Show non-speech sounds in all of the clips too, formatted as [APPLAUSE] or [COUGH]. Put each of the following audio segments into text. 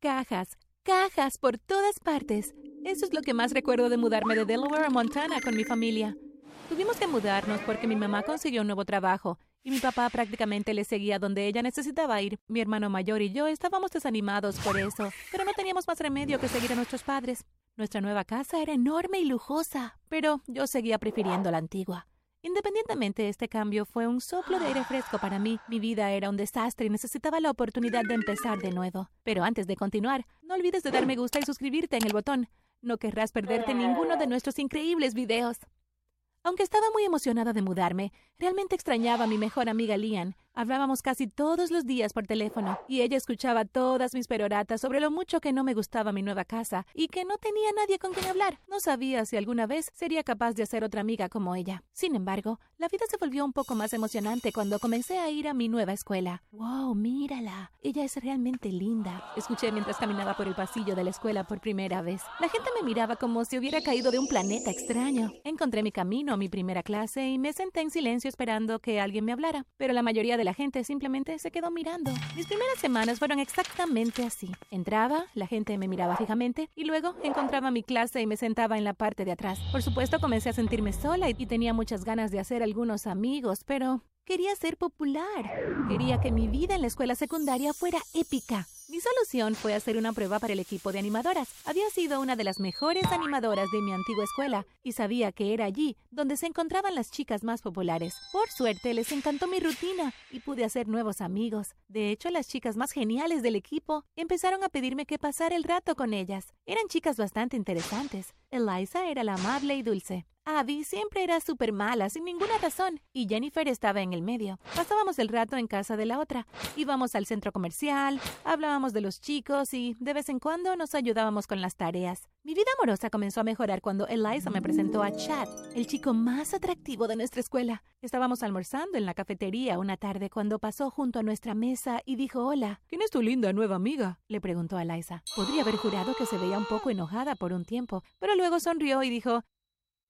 Cajas, cajas por todas partes. Eso es lo que más recuerdo de mudarme de Delaware a Montana con mi familia. Tuvimos que mudarnos porque mi mamá consiguió un nuevo trabajo y mi papá prácticamente le seguía donde ella necesitaba ir. Mi hermano mayor y yo estábamos desanimados por eso, pero no teníamos más remedio que seguir a nuestros padres. Nuestra nueva casa era enorme y lujosa, pero yo seguía prefiriendo la antigua. Independientemente, este cambio fue un soplo de aire fresco para mí. Mi vida era un desastre y necesitaba la oportunidad de empezar de nuevo. Pero antes de continuar, no olvides de dar me gusta y suscribirte en el botón. No querrás perderte ninguno de nuestros increíbles videos. Aunque estaba muy emocionada de mudarme, realmente extrañaba a mi mejor amiga Lian. Hablábamos casi todos los días por teléfono y ella escuchaba todas mis peroratas sobre lo mucho que no me gustaba mi nueva casa y que no tenía nadie con quien hablar. No sabía si alguna vez sería capaz de hacer otra amiga como ella. Sin embargo, la vida se volvió un poco más emocionante cuando comencé a ir a mi nueva escuela. ¡Wow! Mírala. Ella es realmente linda. Escuché mientras caminaba por el pasillo de la escuela por primera vez. La gente me miraba como si hubiera caído de un planeta extraño. Encontré mi camino a mi primera clase y me senté en silencio esperando que alguien me hablara, pero la mayoría de la gente simplemente se quedó mirando. Mis primeras semanas fueron exactamente así. Entraba, la gente me miraba fijamente y luego encontraba mi clase y me sentaba en la parte de atrás. Por supuesto comencé a sentirme sola y tenía muchas ganas de hacer algunos amigos, pero quería ser popular. Quería que mi vida en la escuela secundaria fuera épica. Mi solución fue hacer una prueba para el equipo de animadoras. Había sido una de las mejores animadoras de mi antigua escuela y sabía que era allí donde se encontraban las chicas más populares. Por suerte les encantó mi rutina y pude hacer nuevos amigos. De hecho, las chicas más geniales del equipo empezaron a pedirme que pasara el rato con ellas. Eran chicas bastante interesantes. Eliza era la amable y dulce. Abby siempre era súper mala, sin ninguna razón, y Jennifer estaba en el medio. Pasábamos el rato en casa de la otra. Íbamos al centro comercial, hablábamos de los chicos y, de vez en cuando, nos ayudábamos con las tareas. Mi vida amorosa comenzó a mejorar cuando Eliza me presentó a Chad, el chico más atractivo de nuestra escuela. Estábamos almorzando en la cafetería una tarde cuando pasó junto a nuestra mesa y dijo hola. ¿Quién es tu linda nueva amiga? Le preguntó a Eliza. Podría haber jurado que se veía un poco enojada por un tiempo, pero luego sonrió y dijo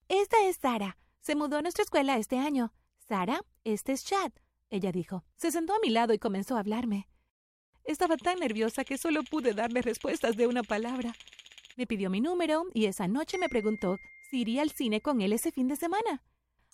esta es Sara. Se mudó a nuestra escuela este año. Sara, este es Chad, ella dijo. Se sentó a mi lado y comenzó a hablarme. Estaba tan nerviosa que solo pude darle respuestas de una palabra. Me pidió mi número y esa noche me preguntó si iría al cine con él ese fin de semana.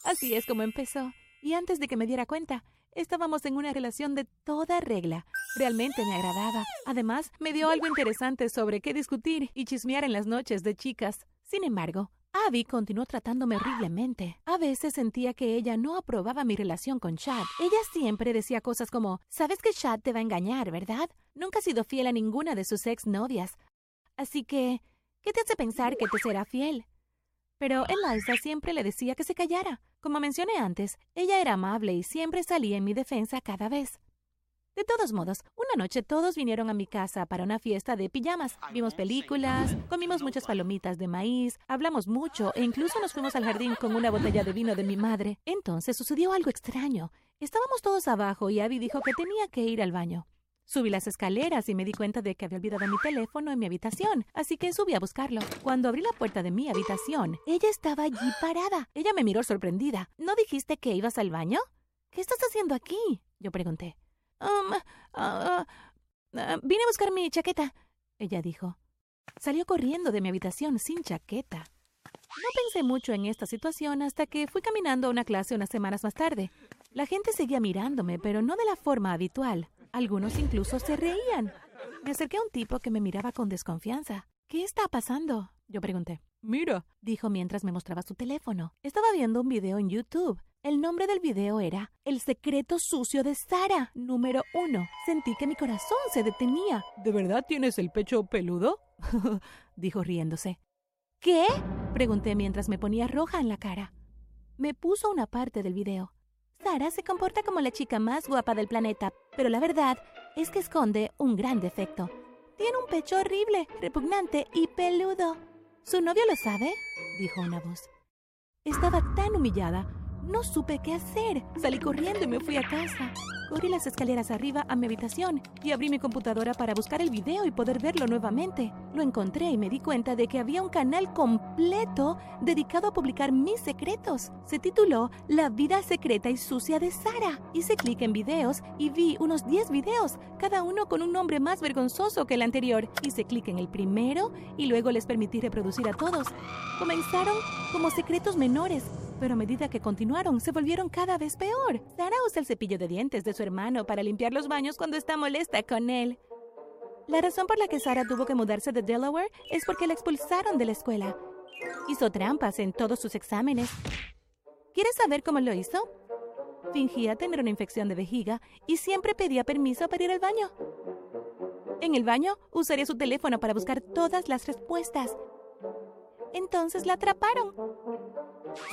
Así es como empezó. Y antes de que me diera cuenta, estábamos en una relación de toda regla. Realmente me agradaba. Además, me dio algo interesante sobre qué discutir y chismear en las noches de chicas. Sin embargo, Abby continuó tratándome horriblemente. A veces sentía que ella no aprobaba mi relación con Chad. Ella siempre decía cosas como, sabes que Chad te va a engañar, ¿verdad? Nunca ha sido fiel a ninguna de sus ex novias. Así que, ¿qué te hace pensar que te será fiel? Pero Eliza siempre le decía que se callara. Como mencioné antes, ella era amable y siempre salía en mi defensa cada vez. De todos modos, una noche todos vinieron a mi casa para una fiesta de pijamas. Vimos películas, comimos muchas palomitas de maíz, hablamos mucho e incluso nos fuimos al jardín con una botella de vino de mi madre. Entonces sucedió algo extraño. Estábamos todos abajo y Abby dijo que tenía que ir al baño. Subí las escaleras y me di cuenta de que había olvidado mi teléfono en mi habitación, así que subí a buscarlo. Cuando abrí la puerta de mi habitación, ella estaba allí parada. Ella me miró sorprendida. ¿No dijiste que ibas al baño? ¿Qué estás haciendo aquí? Yo pregunté. Um, uh, uh, vine a buscar mi chaqueta, ella dijo. Salió corriendo de mi habitación sin chaqueta. No pensé mucho en esta situación hasta que fui caminando a una clase unas semanas más tarde. La gente seguía mirándome, pero no de la forma habitual. Algunos incluso se reían. Me acerqué a un tipo que me miraba con desconfianza. ¿Qué está pasando? Yo pregunté. Mira, dijo mientras me mostraba su teléfono. Estaba viendo un video en YouTube. El nombre del video era El secreto sucio de Sara, número uno. Sentí que mi corazón se detenía. ¿De verdad tienes el pecho peludo? [LAUGHS] dijo riéndose. ¿Qué? pregunté mientras me ponía roja en la cara. Me puso una parte del video. Sara se comporta como la chica más guapa del planeta, pero la verdad es que esconde un gran defecto. Tiene un pecho horrible, repugnante y peludo. ¿Su novio lo sabe? dijo una voz. Estaba tan humillada No supe qué hacer. Salí corriendo y me fui a casa. Corrí las escaleras arriba a mi habitación y abrí mi computadora para buscar el video y poder verlo nuevamente. Lo encontré y me di cuenta de que había un canal completo dedicado a publicar mis secretos. Se tituló La vida secreta y sucia de Sara. Hice clic en videos y vi unos 10 videos, cada uno con un nombre más vergonzoso que el anterior. Hice clic en el primero y luego les permití reproducir a todos. Comenzaron como secretos menores, pero a medida que continuaron se volvieron cada vez peor. Sara usa el cepillo de dientes de su hermano para limpiar los baños cuando está molesta con él. La razón por la que Sara tuvo que mudarse de Delaware es porque la expulsaron de la escuela. Hizo trampas en todos sus exámenes. ¿Quieres saber cómo lo hizo? Fingía tener una infección de vejiga y siempre pedía permiso para ir al baño. En el baño usaría su teléfono para buscar todas las respuestas. Entonces la atraparon.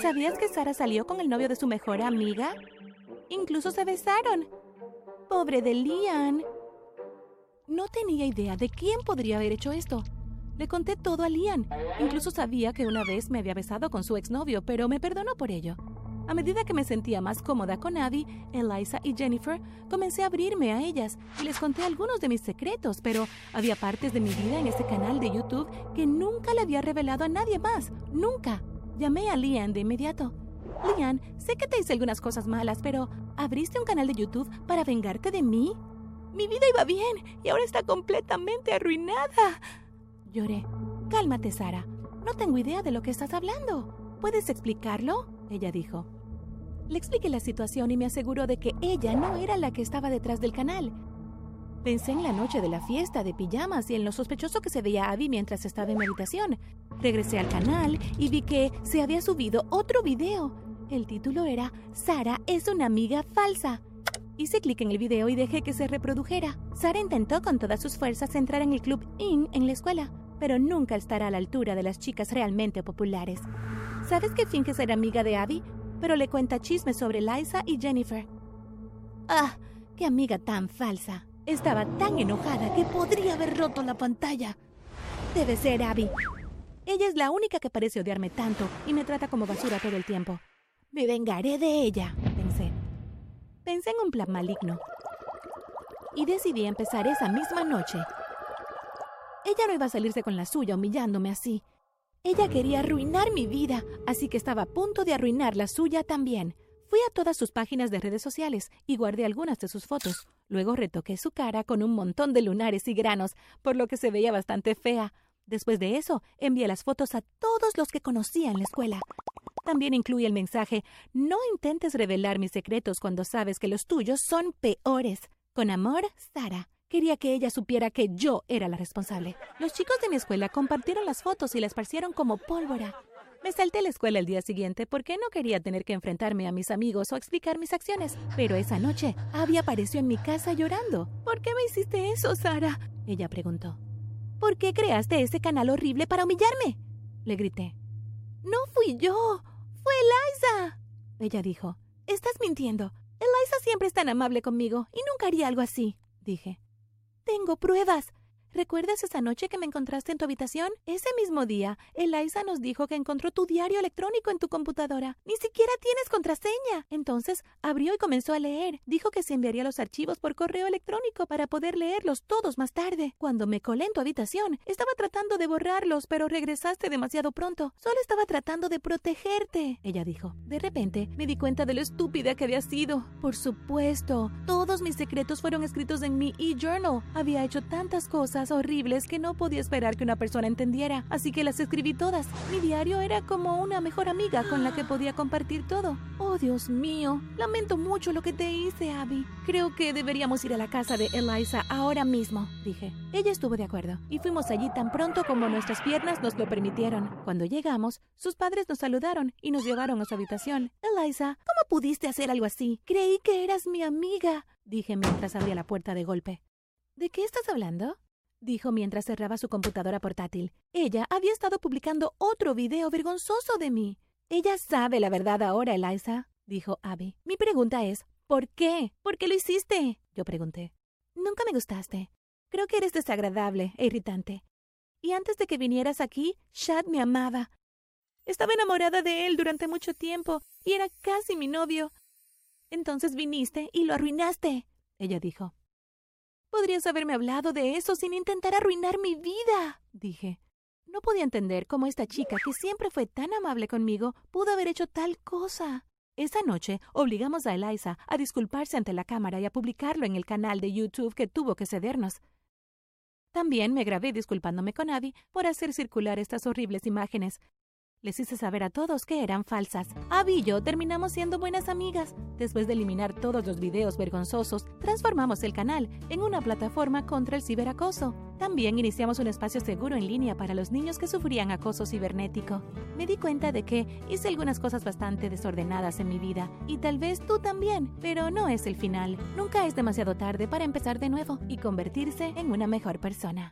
¿Sabías que Sara salió con el novio de su mejor amiga? Incluso se besaron. Pobre de Lian. No tenía idea de quién podría haber hecho esto. Le conté todo a Lian. Incluso sabía que una vez me había besado con su exnovio, pero me perdonó por ello. A medida que me sentía más cómoda con Abby, Eliza y Jennifer, comencé a abrirme a ellas y les conté algunos de mis secretos, pero había partes de mi vida en ese canal de YouTube que nunca le había revelado a nadie más. Nunca. Llamé a Lian de inmediato. Lian, sé que te hice algunas cosas malas, pero ¿abriste un canal de YouTube para vengarte de mí? Mi vida iba bien y ahora está completamente arruinada. Lloré. Cálmate, Sara. No tengo idea de lo que estás hablando. ¿Puedes explicarlo? Ella dijo. Le expliqué la situación y me aseguró de que ella no era la que estaba detrás del canal. Pensé en la noche de la fiesta de pijamas y en lo sospechoso que se veía Abby mientras estaba en mi habitación. Regresé al canal y vi que se había subido otro video. El título era Sara es una amiga falsa. Hice clic en el video y dejé que se reprodujera. Sara intentó con todas sus fuerzas entrar en el club IN en la escuela, pero nunca estará a la altura de las chicas realmente populares. ¿Sabes que finge ser amiga de Abby? Pero le cuenta chismes sobre Liza y Jennifer. ¡Ah! ¡Qué amiga tan falsa! Estaba tan enojada que podría haber roto la pantalla. Debe ser Abby. Ella es la única que parece odiarme tanto y me trata como basura todo el tiempo. Me vengaré de ella, pensé. Pensé en un plan maligno. Y decidí empezar esa misma noche. Ella no iba a salirse con la suya humillándome así. Ella quería arruinar mi vida, así que estaba a punto de arruinar la suya también. Fui a todas sus páginas de redes sociales y guardé algunas de sus fotos. Luego retoqué su cara con un montón de lunares y granos, por lo que se veía bastante fea. Después de eso, envié las fotos a todos los que conocía en la escuela. También incluí el mensaje, no intentes revelar mis secretos cuando sabes que los tuyos son peores. Con amor, Sara. Quería que ella supiera que yo era la responsable. Los chicos de mi escuela compartieron las fotos y las esparcieron como pólvora. Me salté la escuela el día siguiente porque no quería tener que enfrentarme a mis amigos o explicar mis acciones. Pero esa noche, Abby apareció en mi casa llorando. ¿Por qué me hiciste eso, Sara? Ella preguntó. ¿Por qué creaste ese canal horrible para humillarme? Le grité. No fui yo. Fue Eliza. Ella dijo. Estás mintiendo. Eliza siempre es tan amable conmigo y nunca haría algo así, dije. Tengo pruebas. ¿Recuerdas esa noche que me encontraste en tu habitación? Ese mismo día, Eliza nos dijo que encontró tu diario electrónico en tu computadora. Ni siquiera tienes contraseña. Entonces, abrió y comenzó a leer. Dijo que se enviaría los archivos por correo electrónico para poder leerlos todos más tarde. Cuando me colé en tu habitación, estaba tratando de borrarlos, pero regresaste demasiado pronto. Solo estaba tratando de protegerte, ella dijo. De repente, me di cuenta de lo estúpida que había sido. Por supuesto, todos mis secretos fueron escritos en mi e-journal. Había hecho tantas cosas horribles que no podía esperar que una persona entendiera, así que las escribí todas. Mi diario era como una mejor amiga con la que podía compartir todo. Oh, Dios mío, lamento mucho lo que te hice, Abby. Creo que deberíamos ir a la casa de Eliza ahora mismo, dije. Ella estuvo de acuerdo, y fuimos allí tan pronto como nuestras piernas nos lo permitieron. Cuando llegamos, sus padres nos saludaron y nos llevaron a su habitación. Eliza, ¿cómo pudiste hacer algo así? Creí que eras mi amiga, dije mientras abría la puerta de golpe. ¿De qué estás hablando? Dijo mientras cerraba su computadora portátil. Ella había estado publicando otro video vergonzoso de mí. Ella sabe la verdad ahora, Eliza, dijo Abby. Mi pregunta es, ¿por qué? ¿Por qué lo hiciste? Yo pregunté. Nunca me gustaste. Creo que eres desagradable e irritante. Y antes de que vinieras aquí, Shad me amaba. Estaba enamorada de él durante mucho tiempo y era casi mi novio. Entonces viniste y lo arruinaste, ella dijo. Podrías haberme hablado de eso sin intentar arruinar mi vida, dije. No podía entender cómo esta chica, que siempre fue tan amable conmigo, pudo haber hecho tal cosa. Esa noche obligamos a Eliza a disculparse ante la cámara y a publicarlo en el canal de YouTube que tuvo que cedernos. También me grabé disculpándome con Abby por hacer circular estas horribles imágenes, les hice saber a todos que eran falsas. Abby y yo terminamos siendo buenas amigas. Después de eliminar todos los videos vergonzosos, transformamos el canal en una plataforma contra el ciberacoso. También iniciamos un espacio seguro en línea para los niños que sufrían acoso cibernético. Me di cuenta de que hice algunas cosas bastante desordenadas en mi vida, y tal vez tú también, pero no es el final. Nunca es demasiado tarde para empezar de nuevo y convertirse en una mejor persona.